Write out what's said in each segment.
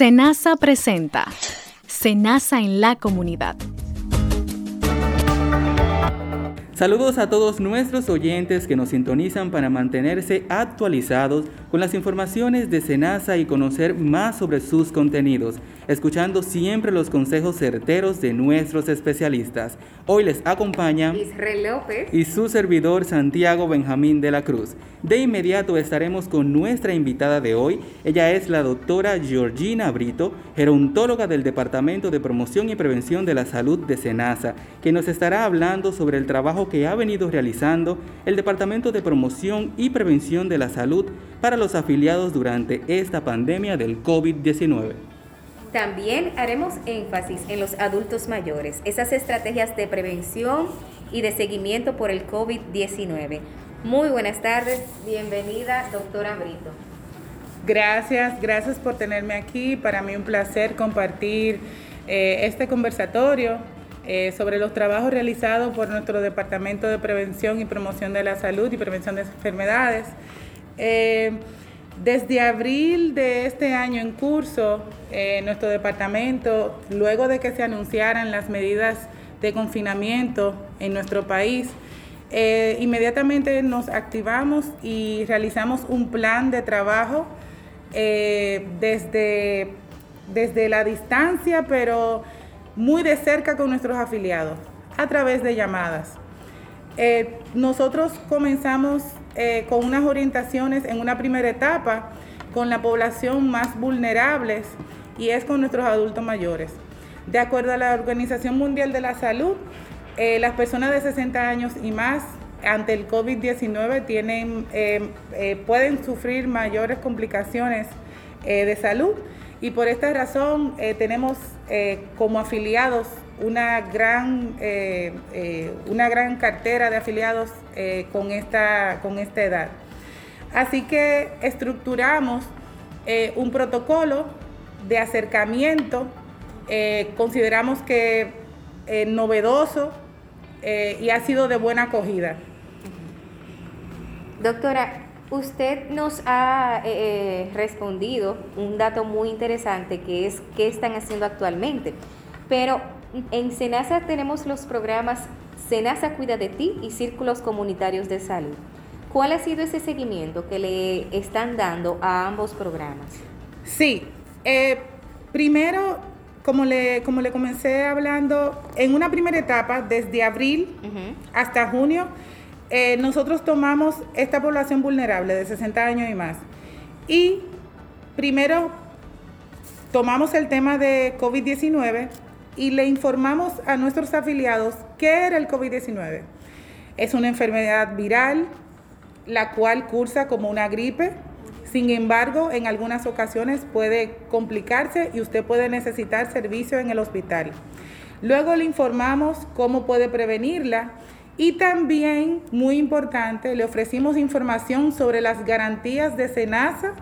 Senasa presenta Senasa en la comunidad. Saludos a todos nuestros oyentes que nos sintonizan para mantenerse actualizados con las informaciones de Senasa y conocer más sobre sus contenidos, escuchando siempre los consejos certeros de nuestros especialistas. Hoy les acompaña Israel López y su servidor Santiago Benjamín de la Cruz. De inmediato estaremos con nuestra invitada de hoy. Ella es la doctora Georgina Brito, gerontóloga del Departamento de Promoción y Prevención de la Salud de SENASA, que nos estará hablando sobre el trabajo que ha venido realizando el Departamento de Promoción y Prevención de la Salud para los afiliados durante esta pandemia del COVID-19. También haremos énfasis en los adultos mayores, esas estrategias de prevención y de seguimiento por el COVID-19. Muy buenas tardes, bienvenida doctora Brito. Gracias, gracias por tenerme aquí. Para mí un placer compartir eh, este conversatorio eh, sobre los trabajos realizados por nuestro Departamento de Prevención y Promoción de la Salud y Prevención de Enfermedades. Eh, desde abril de este año en curso, nuestro departamento, luego de que se anunciaran las medidas de confinamiento en nuestro país, eh, inmediatamente nos activamos y realizamos un plan de trabajo eh, desde, desde la distancia, pero muy de cerca con nuestros afiliados, a través de llamadas. Eh, nosotros comenzamos con unas orientaciones en una primera etapa con la población más vulnerable y es con nuestros adultos mayores. De acuerdo a la Organización Mundial de la Salud, eh, las personas de 60 años y más ante el COVID-19 tienen, eh, eh, pueden sufrir mayores complicaciones de salud y por esta razón tenemos como afiliados una gran, una gran cartera de afiliados con, esta, con esta edad. Así que estructuramos un protocolo de acercamiento, consideramos que novedoso, eh, y ha sido de buena acogida. Doctora, usted nos ha eh, eh, respondido un dato muy interesante que es qué están haciendo actualmente. Pero en SENASA tenemos los programas SENASA Cuida de Ti y Círculos Comunitarios de Salud. ¿Cuál ha sido ese seguimiento que le están dando a ambos programas? Sí, primero como le, como le comencé hablando, en una primera etapa, desde abril hasta junio, eh, nosotros tomamos esta población vulnerable de 60 años y más. Y primero tomamos el tema de COVID-19 y le informamos a nuestros afiliados qué era el COVID-19. Es una enfermedad viral, la cual cursa como una gripe, sin embargo, en algunas ocasiones puede complicarse y usted puede necesitar servicio en el hospital. Luego le informamos cómo puede prevenirla y también, muy importante, le ofrecimos información sobre las garantías de SENASA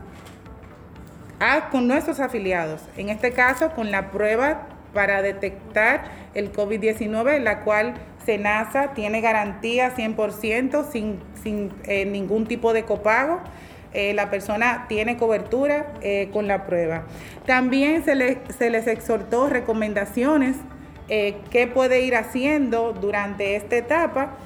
con nuestros afiliados. En este caso, con la prueba para detectar el COVID-19, la cual SENASA tiene garantía 100% sin, sin eh, ningún tipo de copago. Eh, la persona tiene cobertura eh, con la prueba. También se, les exhortó recomendaciones eh, que puede ir haciendo durante esta etapa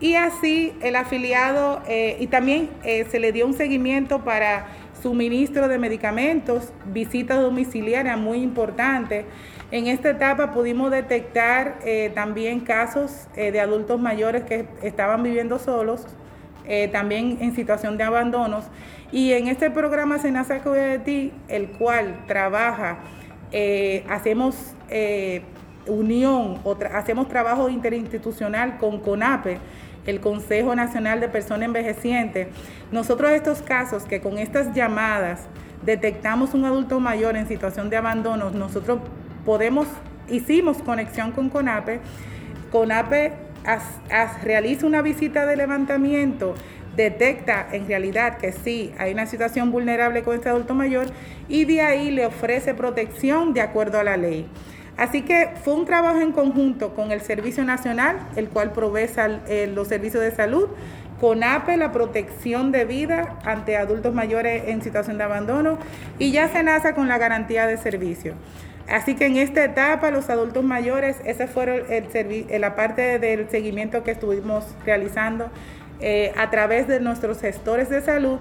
y así el afiliado y también se le dio un seguimiento para suministro de medicamentos, visita domiciliaria muy importante. En esta etapa pudimos detectar también casos de adultos mayores que estaban viviendo solos eh, también en situación de abandonos. Y en este programa Senasa Cuida de Ti, el cual trabaja, eh, hacemos eh, unión, o hacemos trabajo interinstitucional con CONAPE, el Consejo Nacional de Personas Envejecientes. Nosotros estos casos que con estas llamadas detectamos un adulto mayor en situación de abandono, nosotros podemos, hicimos conexión con CONAPE. CONAPE realiza una visita de levantamiento, detecta en realidad que sí, hay una situación vulnerable con este adulto mayor y de ahí le ofrece protección de acuerdo a la ley. Así que fue un trabajo en conjunto con el Servicio Nacional, el cual provee eh, los servicios de salud, CONAPE, la protección de vida ante adultos mayores en situación de abandono, y ya SENASA con la garantía de servicio. Así que en esta etapa, los adultos mayores, esa fue el, la parte del seguimiento que estuvimos realizando eh, a través de nuestros gestores de salud,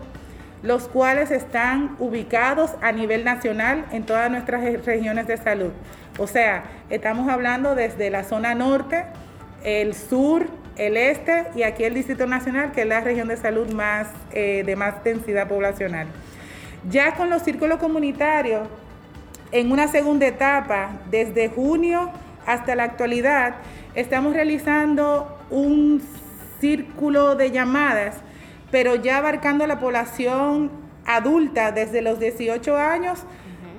los cuales están ubicados a nivel nacional en todas nuestras regiones de salud. O sea, estamos hablando desde la zona norte, el sur, el este y aquí el Distrito Nacional, que es la región de salud más, eh, de más densidad poblacional. Ya con los círculos comunitarios, en una segunda etapa, desde junio hasta la actualidad, estamos realizando un círculo de llamadas, pero ya abarcando la población adulta desde los 18 años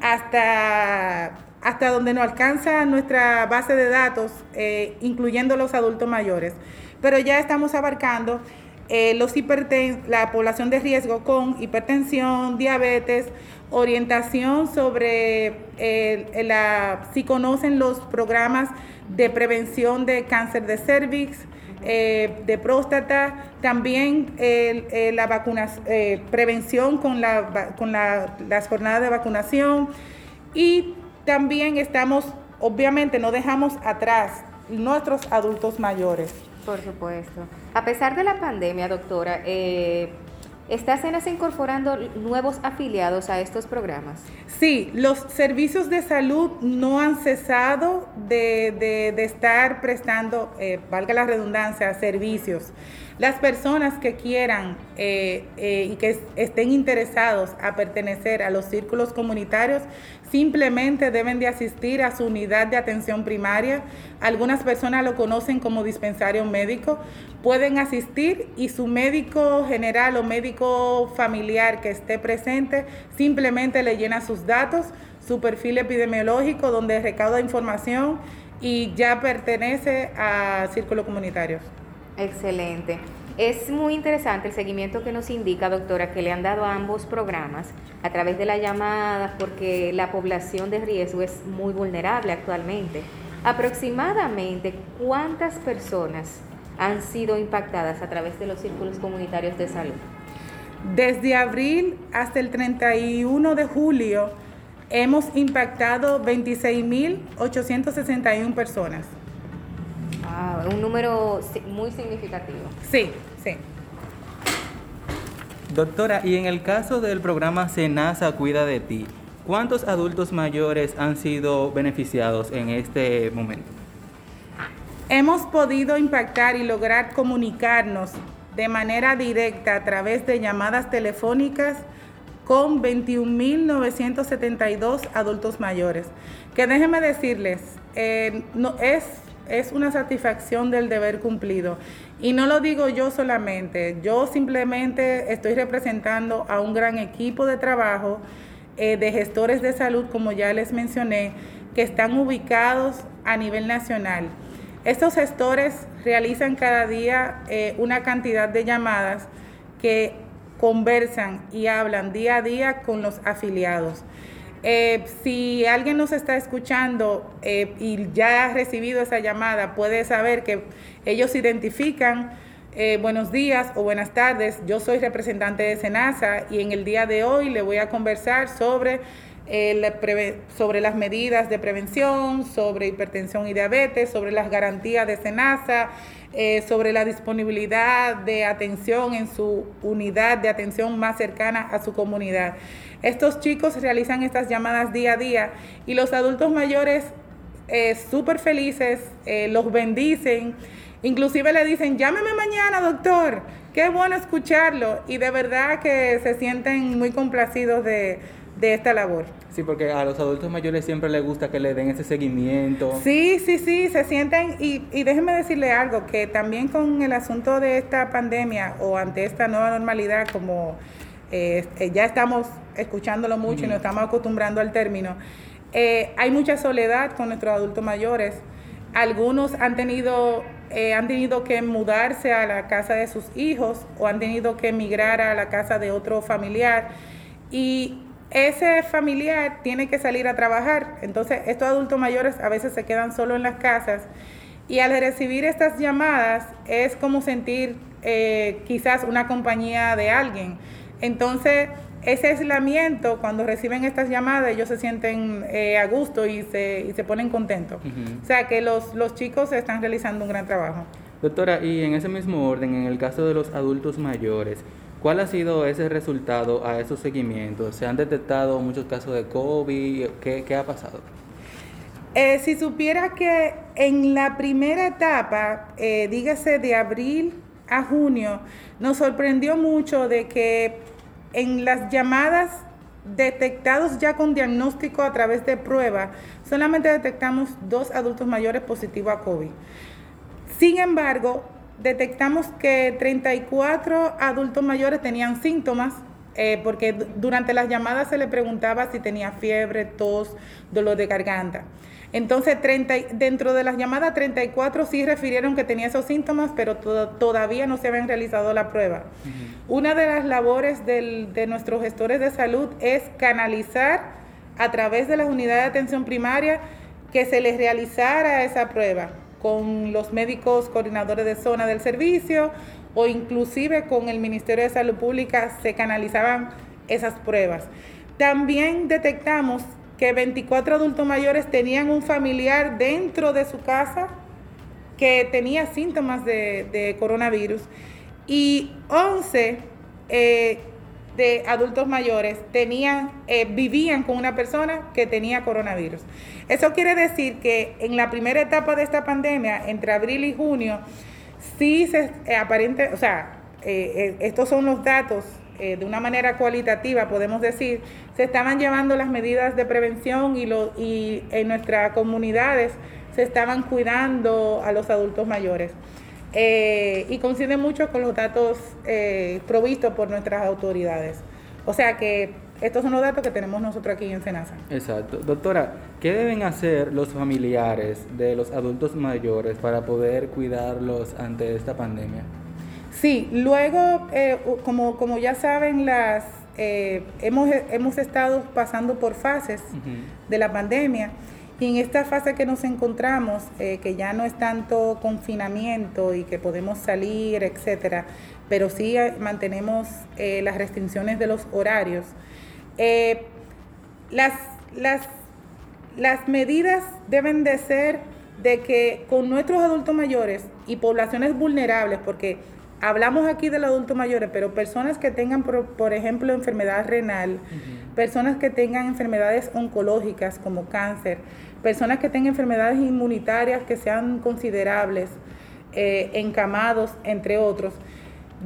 hasta, hasta donde nos alcanza nuestra base de datos, eh, incluyendo los adultos mayores. Pero ya estamos abarcando eh, los la población de riesgo con hipertensión, diabetes, orientación sobre eh, la, si conocen los programas de prevención de cáncer de cervix, eh, de próstata, también eh, la vacuna, prevención con, la, con las jornadas de vacunación y también estamos, obviamente no dejamos atrás nuestros adultos mayores. Por supuesto. A pesar de la pandemia, doctora, eh, ¿Está Senasa incorporando nuevos afiliados a estos programas? Sí, los servicios de salud no han cesado de, estar prestando, eh, valga la redundancia, servicios. Las personas que quieran eh, eh, y que estén interesados a pertenecer a los círculos comunitarios simplemente deben de asistir a su unidad de atención primaria. Algunas personas lo conocen como dispensario médico. Pueden asistir y su médico general o médico familiar que esté presente simplemente le llena sus datos, su perfil epidemiológico donde recauda información y ya pertenece a círculos comunitarios. Excelente. Es muy interesante el seguimiento que nos indica, doctora, que le han dado a ambos programas a través de la llamada, porque la población de riesgo es muy vulnerable actualmente. Aproximadamente, ¿cuántas personas han sido impactadas a través de los círculos comunitarios de salud? Desde abril hasta el 31 de julio hemos impactado 26.861 personas. Ah, un número muy significativo. Sí, sí. Doctora, y en el caso del programa Senasa Cuida de Ti, ¿cuántos adultos mayores han sido beneficiados en este momento? Hemos podido impactar y lograr comunicarnos de manera directa a través de llamadas telefónicas con 21.972 adultos mayores. Que déjenme decirles, eh, no, es es una satisfacción del deber cumplido. Y no lo digo yo solamente, yo simplemente estoy representando a un gran equipo de trabajo eh, de gestores de salud, como ya les mencioné, que están ubicados a nivel nacional. Estos gestores realizan cada día eh, una cantidad de llamadas que conversan y hablan día a día con los afiliados. Eh, si alguien nos está escuchando eh, y ya ha recibido esa llamada, puede saber que ellos identifican eh, buenos días o buenas tardes. Yo soy representante de SENASA y en el día de hoy le voy a conversar sobre, sobre las medidas de prevención, sobre hipertensión y diabetes, sobre las garantías de SENASA, sobre la disponibilidad de atención en su unidad de atención más cercana a su comunidad. Estos chicos realizan estas llamadas día a día y los adultos mayores eh, súper felices, eh, los bendicen, inclusive le dicen, llámeme mañana doctor, qué bueno escucharlo y de verdad que se sienten muy complacidos de, esta labor. Sí, porque a los adultos mayores siempre les gusta que le den ese seguimiento. Sí, sí, sí, se sienten, y, y déjenme decirle algo, que también con el asunto de esta pandemia o ante esta nueva normalidad, como eh, ya estamos escuchándolo mucho y nos estamos acostumbrando al término. Eh, hay mucha soledad con nuestros adultos mayores. Algunos han tenido, eh, han tenido que mudarse a la casa de sus hijos o han tenido que emigrar a la casa de otro familiar. Y ese familiar tiene que salir a trabajar. Entonces, estos adultos mayores a veces se quedan solo en las casas. Y al recibir estas llamadas es como sentir eh, quizás una compañía de alguien. Entonces, ese aislamiento, cuando reciben estas llamadas, ellos se sienten eh, a gusto y se, y se ponen contentos. O sea que los, los chicos están realizando un gran trabajo. Doctora, y en ese mismo orden, en el caso de los adultos mayores, ¿cuál ha sido ese resultado a esos seguimientos? ¿Se han detectado muchos casos de COVID? ¿Qué, qué ha pasado? Eh, si supiera que en la primera etapa, eh, dígase de abril a junio, nos sorprendió mucho de que en las llamadas detectados ya con diagnóstico a través de prueba, solamente detectamos dos adultos mayores positivos a COVID. Sin embargo, detectamos que 34 adultos mayores tenían síntomas, eh, porque durante las llamadas se le preguntaba si tenía fiebre, tos, dolor de garganta. Entonces, 30, dentro de las llamadas, 34 sí refirieron que tenía esos síntomas, pero todavía no se habían realizado la prueba. Una de las labores de nuestros gestores de salud es canalizar a través de las unidades de atención primaria que se les realizara esa prueba con los médicos coordinadores de zona del servicio o inclusive con el Ministerio de Salud Pública se canalizaban esas pruebas. También detectamos que 24 adultos mayores tenían un familiar dentro de su casa que tenía síntomas de, coronavirus y 11 eh, de adultos mayores tenían, eh, vivían con una persona que tenía coronavirus. Eso quiere decir que en la primera etapa de esta pandemia, entre abril y junio, sí se eh, aparente, o sea, estos son los datos eh, de una manera cualitativa, podemos decir, se estaban llevando las medidas de prevención y, lo, y en nuestras comunidades se estaban cuidando a los adultos mayores. Eh, y coincide mucho con los datos eh, provistos por nuestras autoridades. O sea que estos son los datos que tenemos nosotros aquí en Senasa. Exacto. Doctora, ¿qué deben hacer los familiares de los adultos mayores para poder cuidarlos ante esta pandemia? Sí, luego, eh, como, como ya saben, las eh, hemos, hemos estado pasando por fases de la pandemia y en esta fase que nos encontramos, eh, que ya no es tanto confinamiento y que podemos salir, etcétera, pero sí mantenemos las restricciones de los horarios. las, las, las medidas deben de ser de que con nuestros adultos mayores y poblaciones vulnerables, porque hablamos aquí del adulto mayores, pero personas que tengan, por, ejemplo, enfermedad renal, personas que tengan enfermedades oncológicas como cáncer, personas que tengan enfermedades inmunitarias que sean considerables, eh, encamados, entre otros,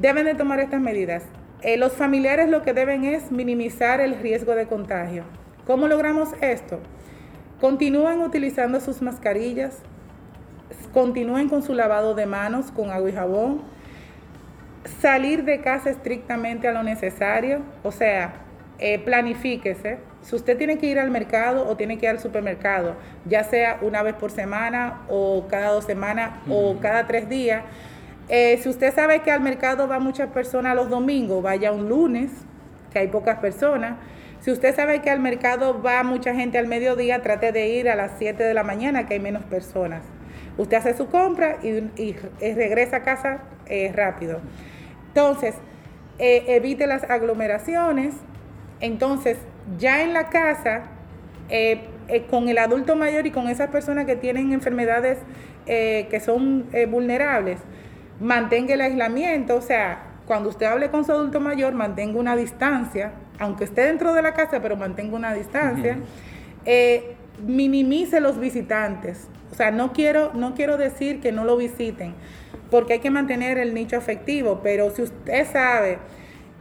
deben de tomar estas medidas. Eh, los familiares lo que deben es minimizar el riesgo de contagio. ¿Cómo logramos esto? Continúen utilizando sus mascarillas, continúen con su lavado de manos con agua y jabón, salir de casa estrictamente a lo necesario, o sea, eh, planifíquese. Si usted tiene que ir al mercado o tiene que ir al supermercado, ya sea una vez por semana o cada dos semanas o cada tres días, eh, si usted sabe que al mercado va muchas personas los domingos, vaya un lunes, que hay pocas personas. Si usted sabe que al mercado va mucha gente al mediodía, trate de ir a las 7 de la mañana, que hay menos personas. Usted hace su compra y, regresa a casa eh, rápido. Entonces, eh, evite las aglomeraciones. Entonces, ya en la casa, eh, eh, con el adulto mayor y con esas personas que tienen enfermedades que son vulnerables, mantenga el aislamiento. O sea, cuando usted hable con su adulto mayor, mantenga una distancia, aunque esté dentro de la casa, pero mantenga una distancia. minimice los visitantes. O sea, no quiero, no quiero decir que no lo visiten, porque hay que mantener el nicho afectivo, pero si usted sabe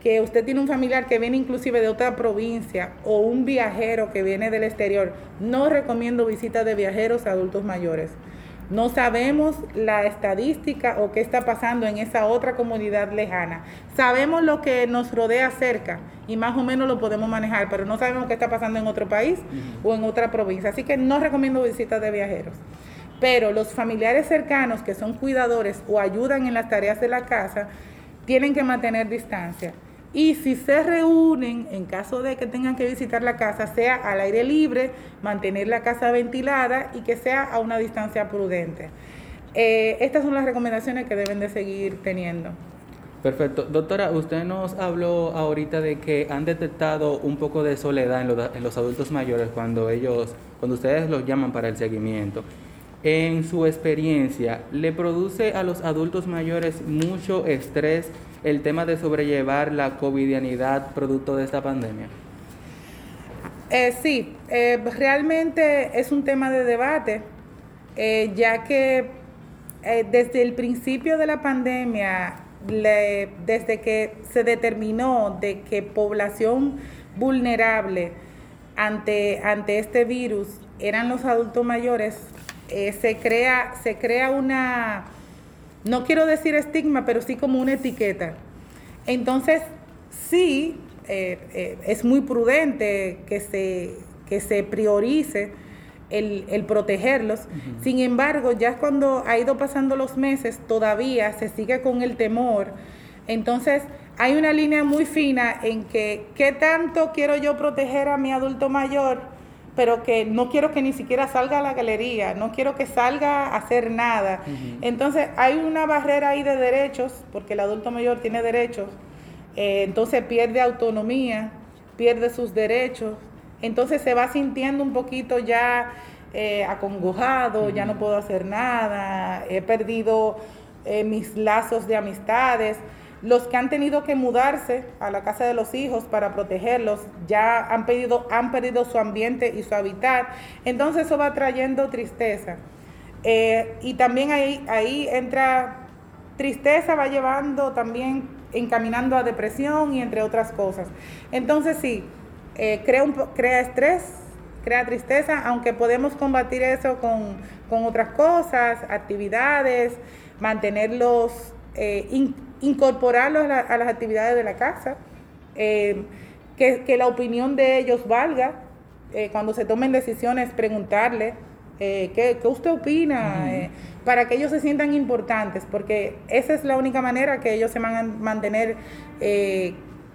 que usted tiene un familiar que viene inclusive de otra provincia o un viajero que viene del exterior, no recomiendo visitas de viajeros a adultos mayores. No sabemos la estadística o qué está pasando en esa otra comunidad lejana. Sabemos lo que nos rodea cerca y más o menos lo podemos manejar, pero no sabemos qué está pasando en otro país o en otra provincia. Así que no recomiendo visitas de viajeros. Pero los familiares cercanos que son cuidadores o ayudan en las tareas de la casa tienen que mantener distancia. Y si se reúnen, en caso de que tengan que visitar la casa, sea al aire libre, mantener la casa ventilada y que sea a una distancia prudente. Eh, estas son las recomendaciones que deben de seguir teniendo. Perfecto. Doctora, usted nos habló ahorita de que han detectado un poco de soledad en los, adultos mayores cuando ellos, cuando ustedes los llaman para el seguimiento. En su experiencia, ¿le produce a los adultos mayores mucho estrés el tema de sobrellevar la covidianidad producto de esta pandemia? Eh, sí, eh, realmente es un tema de debate, eh, ya que desde el principio de la pandemia desde que se determinó de que población vulnerable ante, ante este virus eran los adultos mayores, eh, se, crea, se crea una, no quiero decir estigma, pero sí como una etiqueta. Entonces, sí, eh, eh, es muy prudente que se, que se priorice el, protegerlos. Sin embargo, ya cuando ha ido pasando los meses, todavía se sigue con el temor. Entonces, hay una línea muy fina en que, ¿qué tanto quiero yo proteger a mi adulto mayor? Pero que no quiero que ni siquiera salga a la galería, no quiero que salga a hacer nada. Entonces hay una barrera ahí de derechos, porque el adulto mayor tiene derechos, eh, entonces pierde autonomía, pierde sus derechos, entonces se va sintiendo un poquito ya eh, acongojado, ya no puedo hacer nada, he perdido eh, mis lazos de amistades. Los que han tenido que mudarse a la casa de los hijos para protegerlos ya han, pedido, han perdido su ambiente y su hábitat. Entonces eso va trayendo tristeza. Eh, y también ahí, entra tristeza, va llevando también encaminando a depresión y entre otras cosas. Entonces sí, eh, crea, un, crea estrés, crea tristeza, aunque podemos combatir eso con, otras cosas, actividades, mantenerlos, eh, incorporarlos a, las actividades de la casa, eh, que, la opinión de ellos valga, cuando se tomen decisiones, preguntarle ¿qué, usted opina, para que ellos se sientan importantes, porque esa es la única manera que ellos se van a mantener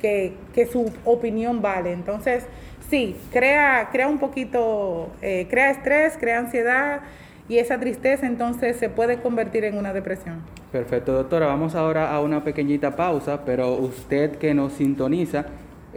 que, su opinión vale. Entonces, sí, crea, crea un poquito, eh, crea estrés, crea ansiedad y esa tristeza entonces se puede convertir en una depresión. Perfecto, doctora. Vamos ahora a una pequeñita pausa, pero usted que nos sintoniza,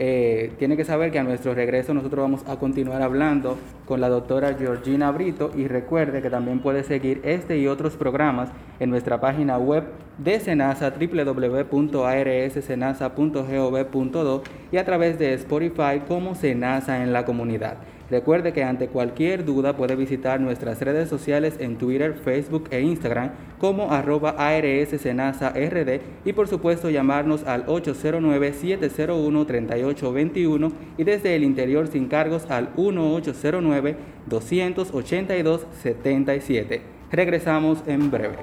eh, tiene que saber que a nuestro regreso nosotros vamos a continuar hablando con la doctora Georgina Brito y recuerde que también puede seguir este y otros programas en nuestra página web de Senasa www.arssenasa.gov.do y a través de Spotify como Senasa en la comunidad. Recuerde que ante cualquier duda puede visitar nuestras redes sociales en Twitter, Facebook e Instagram como arroba RD y por supuesto llamarnos al 809-701-3821 y desde el interior sin cargos al 1809-282-77. Regresamos en breve.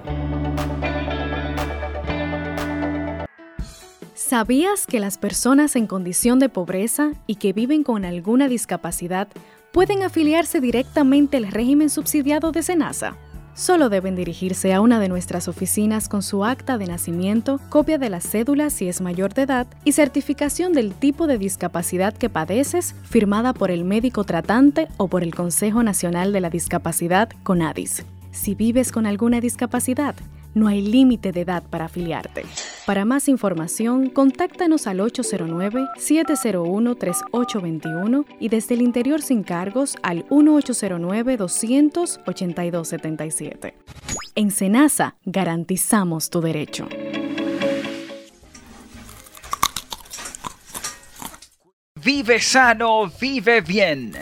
¿Sabías que las personas en condición de pobreza y que viven con alguna discapacidad pueden afiliarse directamente al régimen subsidiado de SENASA. Solo deben dirigirse a una de nuestras oficinas con su acta de nacimiento, copia de la cédula si es mayor de edad y certificación del tipo de discapacidad que padeces firmada por el médico tratante o por el Consejo Nacional de la Discapacidad CONADIS. Si vives con alguna discapacidad, no hay límite de edad para afiliarte. Para más información, contáctanos al 809-701-3821 y desde el interior sin cargos al 1809-282-77. En Senasa garantizamos tu derecho. Vive sano, vive bien.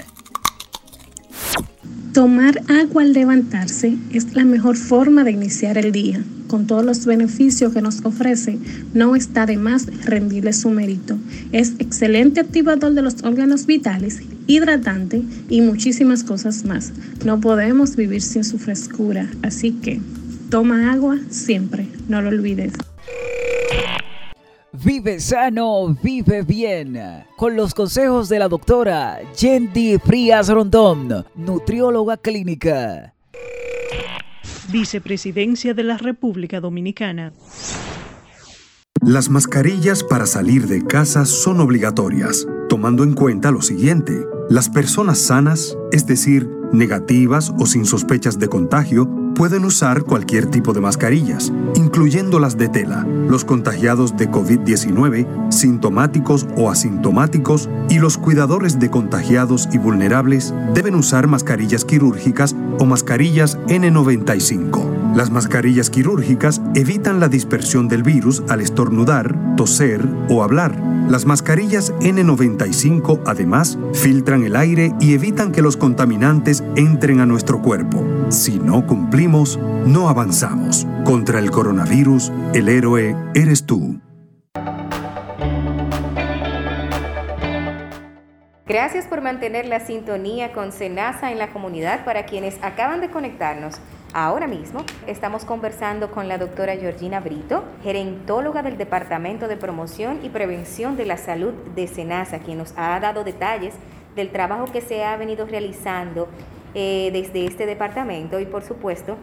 Tomar agua al levantarse es la mejor forma de iniciar el día. Con todos los beneficios que nos ofrece, no está de más rendirle su mérito. Es excelente activador de los órganos vitales, hidratante y muchísimas cosas más. No podemos vivir sin su frescura, así que toma agua siempre, no lo olvides. Vive sano, vive bien. Con los consejos de la doctora Yendi Frías Rondón, nutrióloga clínica. Vicepresidencia de la República Dominicana. Las mascarillas para salir de casa son obligatorias, tomando en cuenta lo siguiente. Las personas sanas, es decir, negativas o sin sospechas de contagio, pueden usar cualquier tipo de mascarillas, incluyendo las de tela, los contagiados de COVID-19, sintomáticos o asintomáticos y los cuidadores de contagiados y vulnerables deben usar mascarillas quirúrgicas o mascarillas N95. Las mascarillas quirúrgicas evitan la dispersión del virus al estornudar, toser o hablar. Las mascarillas N95 además filtran el aire y evitan que los contaminantes entren a nuestro cuerpo. Si no cumplimos, no avanzamos. Contra el coronavirus, el héroe eres tú. Gracias por mantener la sintonía con Senasa en la comunidad para quienes acaban de conectarnos. Ahora mismo estamos conversando con la doctora Georgina Brito, gerentóloga del Departamento de Promoción y Prevención de la Salud de SENASA, quien nos ha dado detalles del trabajo que se ha venido realizando eh, desde este departamento y por supuesto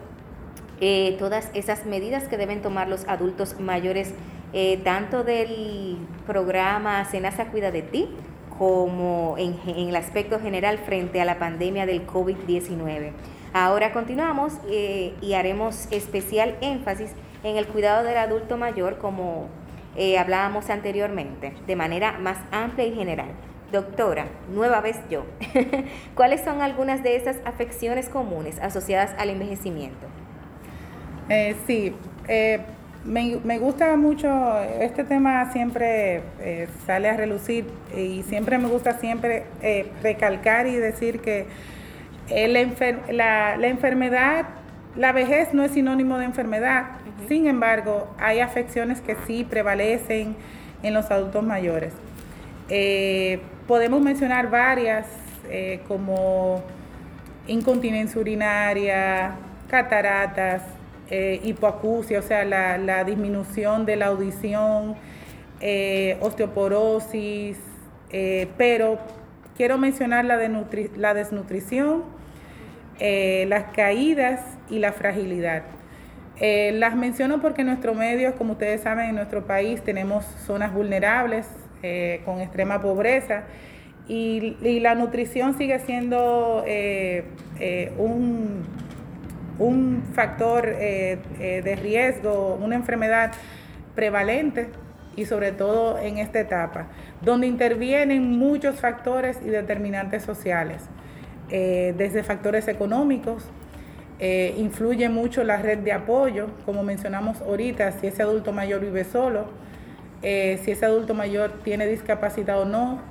eh, todas esas medidas que deben tomar los adultos mayores, eh, tanto del programa SENASA Cuida de ti, como en, en el aspecto general frente a la pandemia del COVID-19. Ahora continuamos eh, y haremos especial énfasis en el cuidado del adulto mayor como eh, hablábamos anteriormente, de manera más amplia y general. Doctora, nueva vez yo, ¿cuáles son algunas de esas afecciones comunes asociadas al envejecimiento? Eh, sí, me, me, gusta mucho, este tema siempre sale a relucir y siempre me gusta siempre recalcar y decir que eh, la, la, enfermedad, la vejez no es sinónimo de enfermedad, sin embargo, hay afecciones que sí prevalecen en los adultos mayores. Eh, podemos mencionar varias eh, como incontinencia urinaria, cataratas, hipoacusia, o sea, la, disminución de la audición, osteoporosis, pero quiero mencionar la, de la desnutrición, eh, las caídas y la fragilidad. Eh, las menciono porque en nuestro medio, como ustedes saben, en nuestro país tenemos zonas vulnerables eh, con extrema pobreza y, la nutrición sigue siendo un, un, factor de riesgo, una enfermedad prevalente y sobre todo en esta etapa, donde intervienen muchos factores y determinantes sociales. Eh, desde factores económicos, eh, influye mucho la red de apoyo, como mencionamos ahorita, si ese adulto mayor vive solo, eh, si ese adulto mayor tiene discapacidad o no,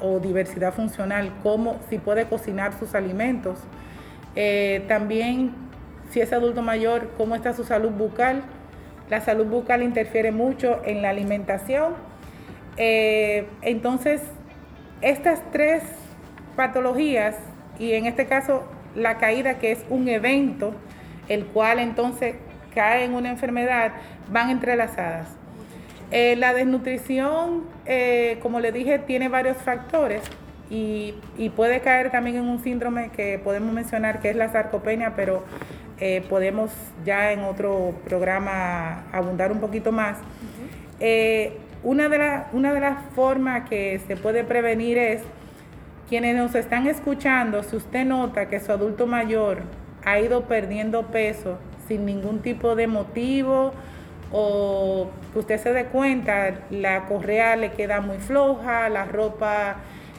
o diversidad funcional, cómo, si puede cocinar sus alimentos. también si ese adulto mayor, cómo está su salud bucal. La salud bucal interfiere mucho en la alimentación. entonces, estas tres patologías y en este caso la caída que es un evento, el cual entonces cae en una enfermedad, van entrelazadas. Eh, la desnutrición, eh, como le dije, tiene varios factores y, puede caer también en un síndrome que podemos mencionar que es la sarcopenia, pero eh, podemos ya en otro programa abundar un poquito más. una, de una de las formas que se puede prevenir es quienes nos están escuchando, si usted nota que su adulto mayor ha ido perdiendo peso sin ningún tipo de motivo o que usted se dé cuenta, la correa le queda muy floja, la ropa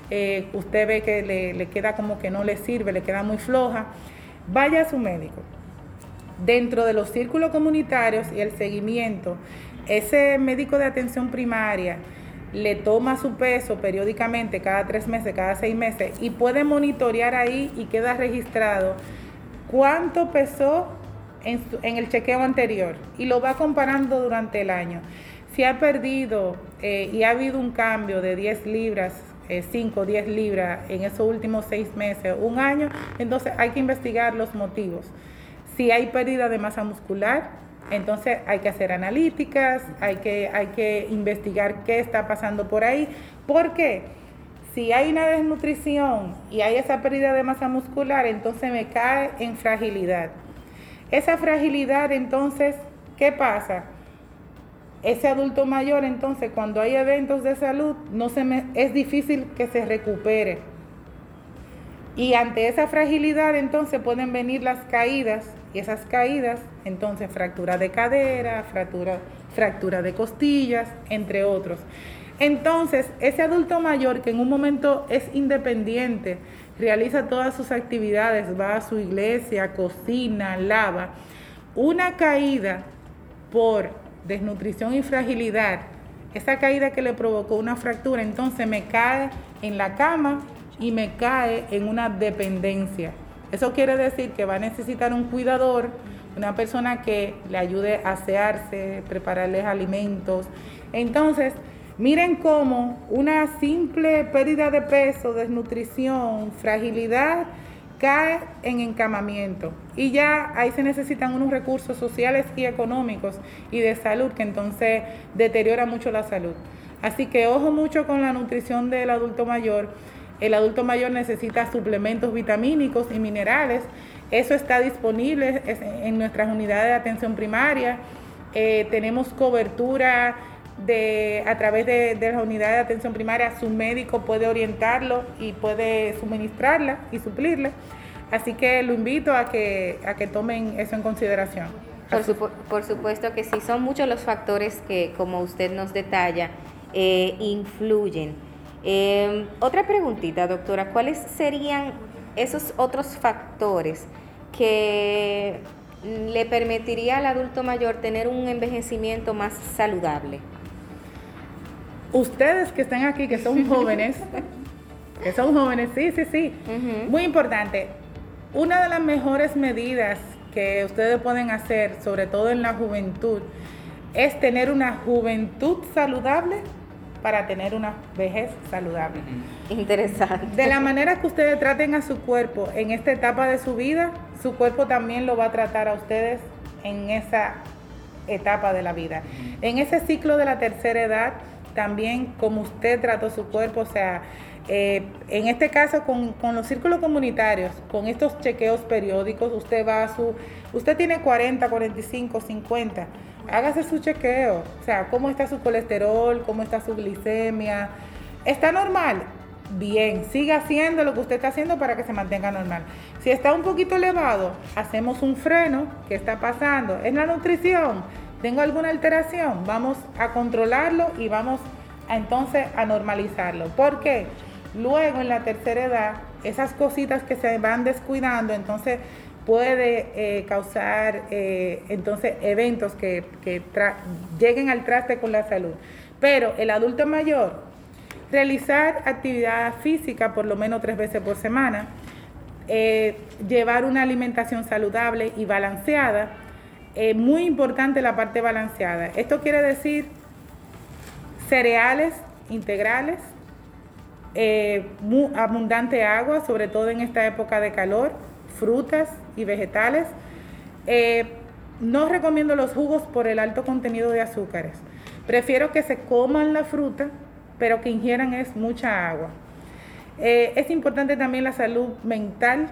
eh, usted ve que le, le queda como que no le sirve, le queda muy floja, vaya a su médico. Dentro de los círculos comunitarios y el seguimiento, ese médico de atención primaria, le toma su peso periódicamente cada tres meses, cada seis meses y puede monitorear ahí y queda registrado cuánto pesó en, el chequeo anterior y lo va comparando durante el año. Si ha perdido eh, y ha habido un cambio de 10 libras, 5 o 10 libras en esos últimos seis meses, un año, entonces hay que investigar los motivos. Si hay pérdida de masa muscular, entonces hay que hacer analíticas, hay que, hay que investigar qué está pasando por ahí. Porque si hay una desnutrición y hay esa pérdida de masa muscular, entonces me cae en fragilidad. Esa fragilidad, entonces, ¿qué pasa? Ese adulto mayor, entonces, cuando hay eventos de salud, no se me, es difícil que se recupere. Y ante esa fragilidad entonces pueden venir las caídas y esas caídas, entonces fractura de cadera, fractura, fractura de costillas, entre otros. Entonces, ese adulto mayor que en un momento es independiente, realiza todas sus actividades, va a su iglesia, cocina, lava, una caída por desnutrición y fragilidad, esa caída que le provocó una fractura, entonces me cae en la cama y me cae en una dependencia. Eso quiere decir que va a necesitar un cuidador, una persona que le ayude a asearse, prepararles alimentos. Entonces, miren cómo una simple pérdida de peso, desnutrición, fragilidad, cae en encamamiento. Y ya ahí se necesitan unos recursos sociales y económicos y de salud que entonces deteriora mucho la salud. Así que ojo mucho con la nutrición del adulto mayor el adulto mayor necesita suplementos vitamínicos y minerales. Eso está disponible en nuestras unidades de atención primaria. Eh, tenemos cobertura a través de, de las unidades de atención primaria. Su médico puede orientarlo y puede suministrarla y suplirla. Así que lo invito a que, a que tomen eso en consideración. Por, supuesto que sí, son muchos los factores que, como usted nos detalla, eh, influyen Em, otra preguntita, doctora, ¿cuáles serían esos otros factores que le permitiría al adulto mayor tener un envejecimiento más saludable? Ustedes que están aquí, que son jóvenes, que son jóvenes, sí, sí, sí, muy importante. Una de las mejores medidas que ustedes pueden hacer, sobre todo en la juventud, es tener una juventud saludable para tener una vejez saludable. Interesante. De la manera que ustedes traten a su cuerpo en esta etapa de su vida, su cuerpo también lo va a tratar a ustedes en esa etapa de la vida. En ese ciclo de la tercera edad, también como usted trató su cuerpo, o sea, eh, en este caso con, con, los círculos comunitarios, con estos chequeos periódicos, usted va a su, usted tiene 40, 45, 50 hágase su chequeo, o sea, cómo está su colesterol, cómo está su glicemia. ¿Está normal? Bien, siga haciendo lo que usted está haciendo para que se mantenga normal. Si está un poquito elevado, hacemos un freno. ¿Qué está pasando? ¿Es la nutrición? ¿Tengo alguna alteración? Vamos a controlarlo y vamos a, entonces a normalizarlo. ¿Por qué? Luego en la tercera edad, esas cositas que se van descuidando, entonces puede eh, causar eh, entonces eventos que, lleguen al traste con la salud. Pero el adulto mayor, realizar actividad física por lo menos tres veces por semana, eh, llevar una alimentación saludable y balanceada, muy importante la parte balanceada. Esto quiere decir cereales integrales, abundante agua, sobre todo en esta época de calor, frutas y vegetales. Eh, no recomiendo los jugos por el alto contenido de azúcares. Prefiero que se coman la fruta, pero que ingieran es mucha agua. Eh, es importante también la salud mental,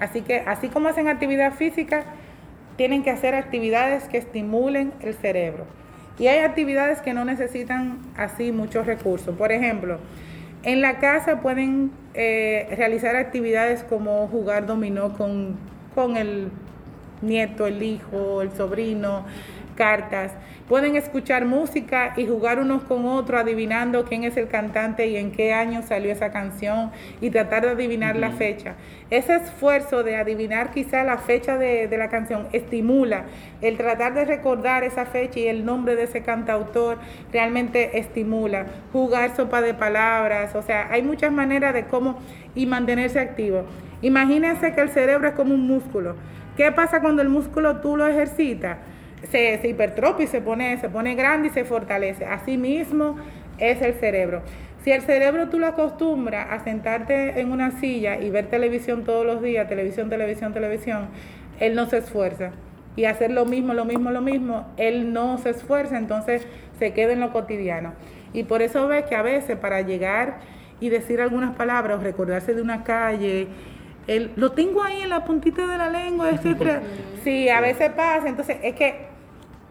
así que así como hacen actividad física, tienen que hacer actividades que estimulen el cerebro. Y hay actividades que no necesitan así muchos recursos. Por ejemplo, en la casa pueden eh, realizar actividades como jugar dominó con, con el nieto, el hijo, el sobrino, cartas. Pueden escuchar música y jugar unos con otros adivinando quién es el cantante y en qué año salió esa canción y tratar de adivinar la fecha. Ese esfuerzo de adivinar quizá la fecha de, de, la canción estimula el tratar de recordar esa fecha y el nombre de ese cantautor realmente estimula. Jugar sopa de palabras, o sea, hay muchas maneras de cómo y mantenerse activo. Imagínense que el cerebro es como un músculo. ¿Qué pasa cuando el músculo tú lo ejercitas? Se, se hipertropia y se pone, se pone grande y se fortalece. Así mismo es el cerebro. Si el cerebro tú lo acostumbras a sentarte en una silla y ver televisión todos los días, televisión, televisión, televisión, él no se esfuerza. Y hacer lo mismo, lo mismo, lo mismo, él no se esfuerza, entonces se queda en lo cotidiano. Y por eso ves que a veces para llegar y decir algunas palabras o recordarse de una calle, él, lo tengo ahí en la puntita de la lengua, etc. Sí, a veces pasa, entonces es que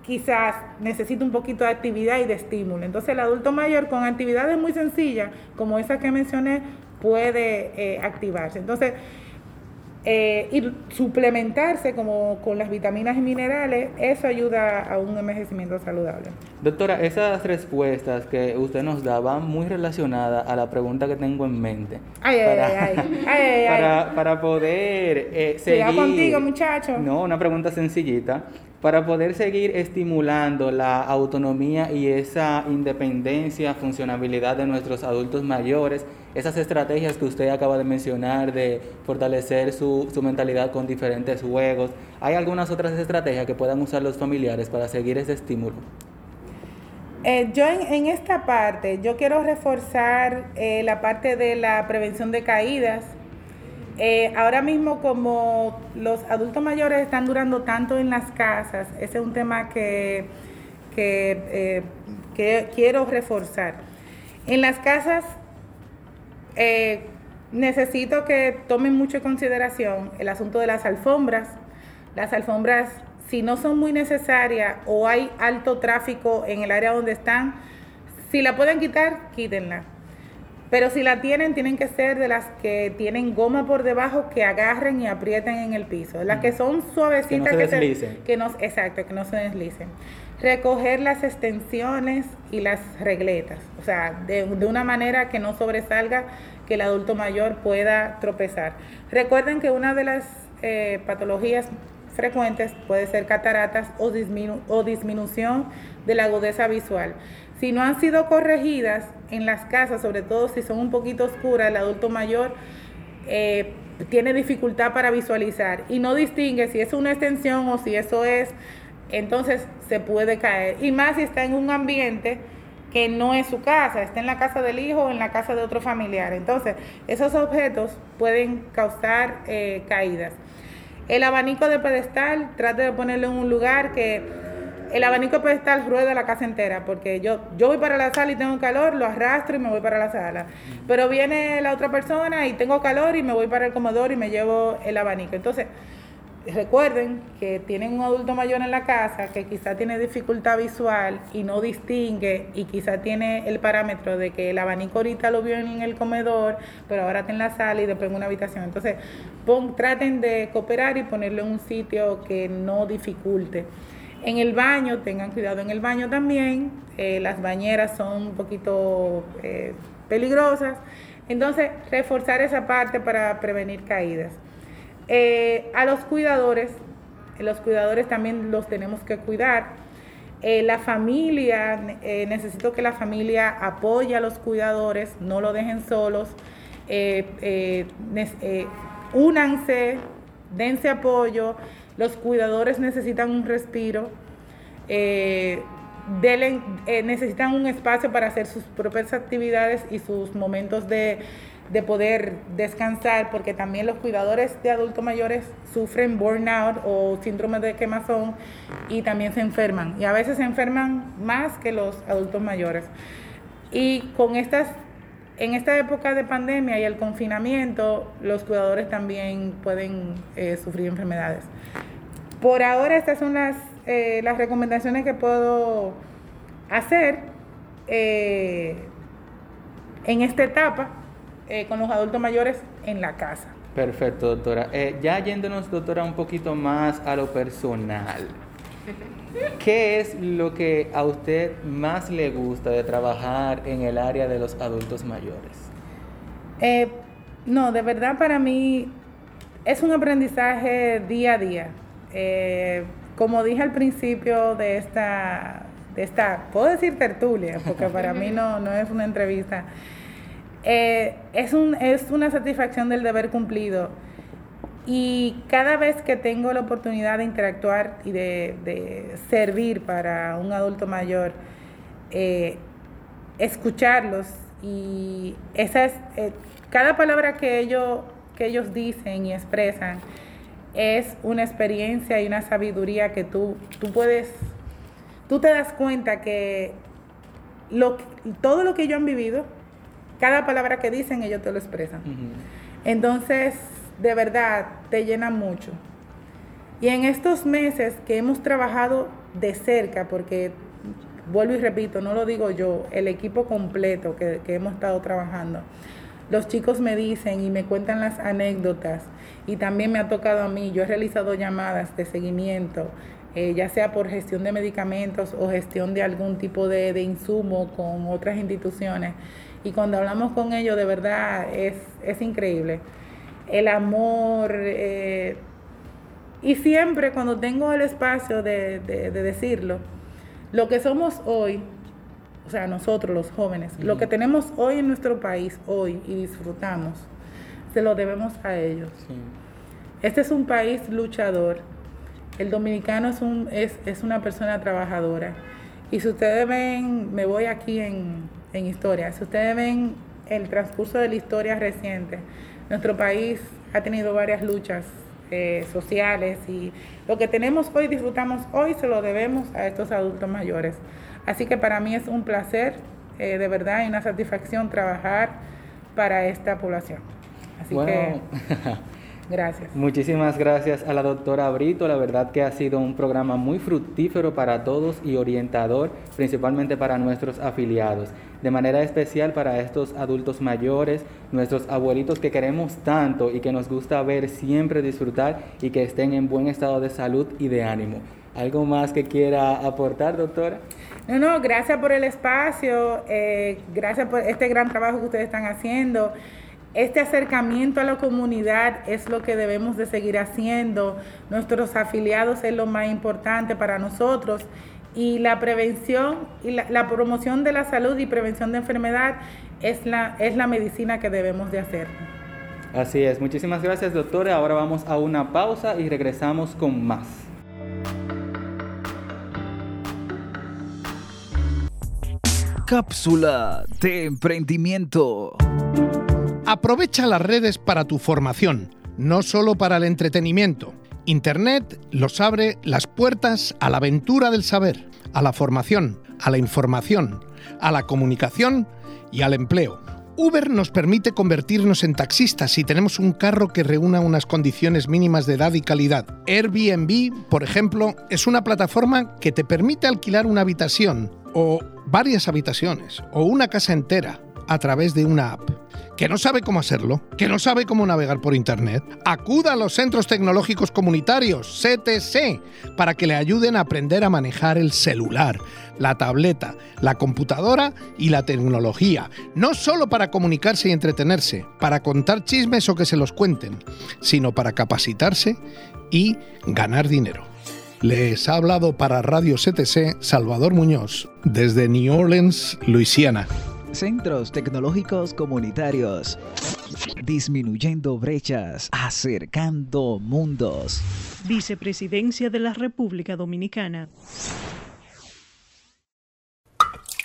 quizás necesita un poquito de actividad y de estímulo. Entonces el adulto mayor con actividades muy sencillas, como esa que mencioné, puede eh, activarse. Entonces, eh, y suplementarse como con las vitaminas y minerales, eso ayuda a un envejecimiento saludable. Doctora, esas respuestas que usted nos da van muy relacionadas a la pregunta que tengo en mente. Ay, para, ay, ay, para, para, poder eh, seguir... contigo, muchacho. No, una pregunta sencillita para poder seguir estimulando la autonomía y esa independencia, funcionabilidad de nuestros adultos mayores, esas estrategias que usted acaba de mencionar de fortalecer su, mentalidad con diferentes juegos, ¿hay algunas otras estrategias que puedan usar los familiares para seguir ese estímulo? Eh, yo en, esta parte, yo quiero reforzar eh, la parte de la prevención de caídas, eh, ahora mismo como los adultos mayores están durando tanto en las casas, ese es un tema que, que, eh, quiero reforzar. En las casas eh, necesito que tomen mucho en consideración el asunto de las alfombras. Las alfombras, si no son muy necesarias o hay alto tráfico en el área donde están, si la pueden quitar, quítenla pero si la tienen, tienen que ser de las que tienen goma por debajo que agarren y aprieten en el piso. Las que son suavecitas que no se deslicen. que no, exacto, que no se deslicen. Recoger las extensiones y las regletas. O sea, de, una manera que no sobresalga que el adulto mayor pueda tropezar. Recuerden que una de las eh, patologías frecuentes puede ser cataratas o, o disminución de la agudeza visual. Si no han sido corregidas en las casas, sobre todo si son un poquito oscuras, el adulto mayor eh, tiene dificultad para visualizar y no distingue si es una extensión o si eso es, entonces se puede caer. Y más si está en un ambiente que no es su casa, está en la casa del hijo o en la casa de otro familiar. Entonces, esos objetos pueden causar eh, caídas. El abanico de pedestal, trate de ponerlo en un lugar que el abanico pedestal rueda la casa entera, porque yo, yo voy para la sala y tengo calor, lo arrastro y me voy para la sala. Pero viene la otra persona y tengo calor y me voy para el comedor y me llevo el abanico. Entonces, recuerden que tienen un adulto mayor en la casa que quizá tiene dificultad visual y no distingue y quizá tiene el parámetro de que el abanico ahorita lo vio en el comedor, pero ahora está en la sala y después en una habitación. Entonces, traten de cooperar y ponerlo en un sitio que no dificulte. En el baño, tengan cuidado en el baño también, eh, las bañeras son un poquito eh, peligrosas, entonces reforzar esa parte para prevenir caídas. Eh, a los cuidadores, los cuidadores también los tenemos que cuidar. la familia, necesito que la familia apoye a los cuidadores, no lo dejen solos, únanse, dense apoyo, los cuidadores necesitan un respiro, eh, eh, necesitan un espacio para hacer sus propias actividades y sus momentos de, poder descansar, porque también los cuidadores de adultos mayores sufren burnout o síndrome de quemazón y también se enferman. Y a veces se enferman más que los adultos mayores. Y con estas en esta época de pandemia y el confinamiento, los cuidadores también pueden eh, sufrir enfermedades. Por ahora estas son las, eh, las recomendaciones que puedo hacer eh, en esta etapa con los adultos mayores en la casa. Perfecto, doctora. ya yéndonos, doctora, un poquito más a lo personal. ¿Qué es lo que a usted más le gusta de trabajar en el área de los adultos mayores? Eh, no, de verdad para mí es un aprendizaje día a día. Eh, como dije al principio de esta, de esta, puedo decir tertulia, porque para mí no, no es una entrevista, eh, es, un, es una satisfacción del deber cumplido y cada vez que tengo la oportunidad de interactuar y de, servir para un adulto mayor, eh, escucharlos y esas, eh, cada palabra que ellos, que ellos dicen y expresan es una experiencia y una sabiduría que tú, tú puedes, tú te das cuenta que lo, todo lo que ellos han vivido, cada palabra que dicen ellos te lo expresan. Entonces, de verdad te llena mucho. Y en estos meses que hemos trabajado de cerca, porque vuelvo y repito, no lo digo yo, el equipo completo que, hemos estado trabajando, los chicos me dicen y me cuentan las anécdotas y también me ha tocado a mí, yo he realizado llamadas de seguimiento, eh, ya sea por gestión de medicamentos o gestión de algún tipo de, insumo con otras instituciones. Y cuando hablamos con ellos, de verdad es, increíble. El amor. Eh, y siempre cuando tengo el espacio de, de, decirlo, lo que somos hoy, o sea, nosotros los jóvenes, lo que tenemos hoy en nuestro país, hoy, y disfrutamos, se lo debemos a ellos. Este es un país luchador. El dominicano es, un, es, es, una persona trabajadora. Y si ustedes ven, me voy aquí en, en historia, si ustedes ven el transcurso de la historia reciente, nuestro país ha tenido varias luchas eh, sociales y lo que tenemos hoy, disfrutamos hoy, se lo debemos a estos adultos mayores. Así que para mí es un placer, eh, de verdad, y una satisfacción trabajar para esta población. Así que Gracias. Muchísimas gracias a la doctora Brito. La verdad que ha sido un programa muy fructífero para todos y orientador, principalmente para nuestros afiliados. De manera especial para estos adultos mayores, nuestros abuelitos que queremos tanto y que nos gusta ver siempre disfrutar y que estén en buen estado de salud y de ánimo. ¿Algo más que quiera aportar, doctora? No, no, gracias por el espacio, eh, gracias por este gran trabajo que ustedes están haciendo. Este acercamiento a la comunidad es lo que debemos de seguir haciendo. Nuestros afiliados es lo más importante para nosotros. Y la prevención y la, promoción de la salud y prevención de enfermedad es la, es la medicina que debemos de hacer. Así es. Muchísimas gracias, doctora. Ahora vamos a una pausa y regresamos con más. Cápsula de emprendimiento. Aprovecha las redes para tu formación, no solo para el entretenimiento. Internet los abre las puertas a la aventura del saber, a la formación, a la información, a la comunicación y al empleo. Uber nos permite convertirnos en taxistas si tenemos un carro que reúna unas condiciones mínimas de edad y calidad. Airbnb, por ejemplo, es una plataforma que te permite alquilar una habitación o varias habitaciones o una casa entera a través de una app que no sabe cómo hacerlo, que no sabe cómo navegar por Internet, acuda a los centros tecnológicos comunitarios, CTC, para que le ayuden a aprender a manejar el celular, la tableta, la computadora y la tecnología, no solo para comunicarse y entretenerse, para contar chismes o que se los cuenten, sino para capacitarse y ganar dinero. Les ha hablado para Radio CTC Salvador Muñoz, desde New Orleans, Luisiana. Centros tecnológicos comunitarios. Disminuyendo brechas, acercando mundos. Vicepresidencia de la República Dominicana.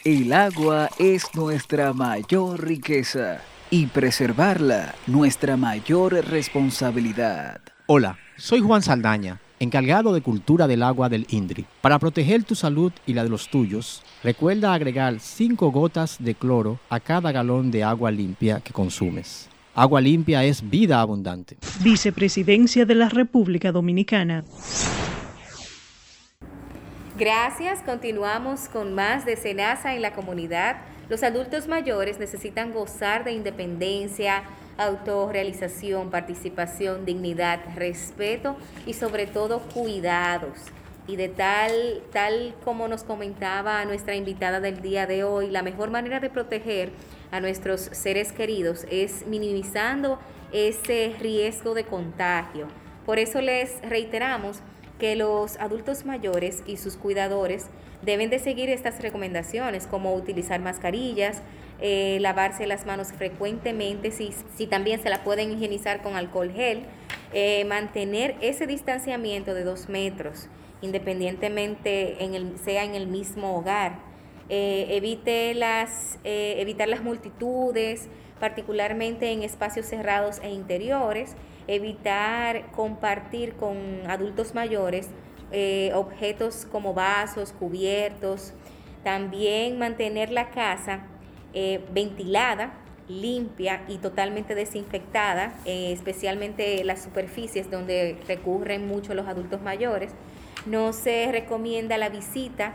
El agua es nuestra mayor riqueza y preservarla nuestra mayor responsabilidad. Hola, soy Juan Saldaña encargado de cultura del agua del INDRI. Para proteger tu salud y la de los tuyos, recuerda agregar 5 gotas de cloro a cada galón de agua limpia que consumes. Agua limpia es vida abundante. Vicepresidencia de la República Dominicana. Gracias, continuamos con más de Senasa en la comunidad. Los adultos mayores necesitan gozar de independencia, autorrealización, participación, dignidad, respeto y sobre todo cuidados. Y de tal, tal como nos comentaba nuestra invitada del día de hoy, la mejor manera de proteger a nuestros seres queridos es minimizando ese riesgo de contagio. Por eso les reiteramos que los adultos mayores y sus cuidadores deben de seguir estas recomendaciones como utilizar mascarillas, eh, lavarse las manos frecuentemente, si, si, también se la pueden higienizar con alcohol gel, eh, mantener ese distanciamiento de dos metros, independientemente en el, sea en el mismo hogar. Eh, evite las, evitar las multitudes, particularmente en espacios cerrados e interiores, evitar compartir con adultos mayores objetos como vasos, cubiertos, también mantener la casa eh, ventilada, limpia y totalmente desinfectada, eh, especialmente las superficies donde recurren mucho los adultos mayores. No se recomienda la visita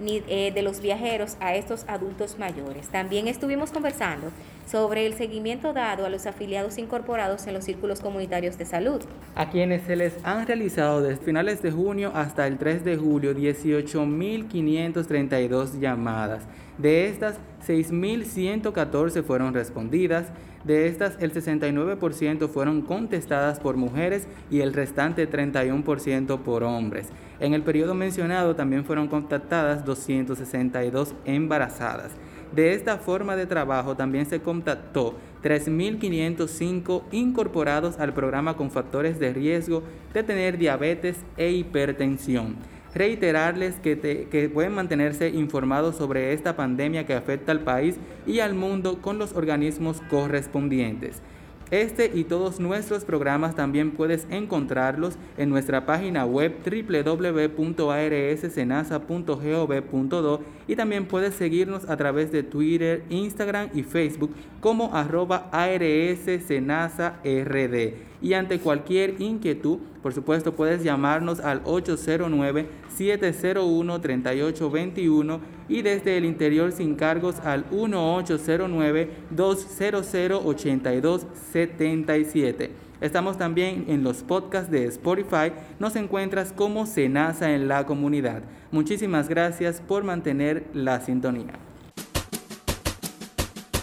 ni, eh, de los viajeros a estos adultos mayores. También estuvimos conversando sobre el seguimiento dado a los afiliados incorporados en los círculos comunitarios de salud. A quienes se les han realizado desde finales de junio hasta el 3 de julio 18.532 llamadas. De estas, 6.114 fueron respondidas, de estas el 69% fueron contestadas por mujeres y el restante 31% por hombres. En el periodo mencionado también fueron contactadas 262 embarazadas. De esta forma de trabajo también se contactó 3.505 incorporados al programa con factores de riesgo de tener diabetes e hipertensión. Reiterarles que, que, pueden mantenerse informados sobre esta pandemia que afecta al país y al mundo con los organismos correspondientes. Este y todos nuestros programas también puedes encontrarlos en nuestra página web www.arssenasa.gov.do y también puedes seguirnos a través de Twitter, Instagram y Facebook como arroba ARSSenasARD. Y ante cualquier inquietud, por supuesto, puedes llamarnos al 809-701-3821 y desde el interior sin cargos al 1809-200-8277. Estamos también en los podcasts de Spotify. Nos encuentras como Senasa en la comunidad. Muchísimas gracias por mantener la sintonía.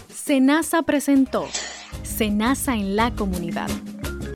Senasa presentó Senasa en la comunidad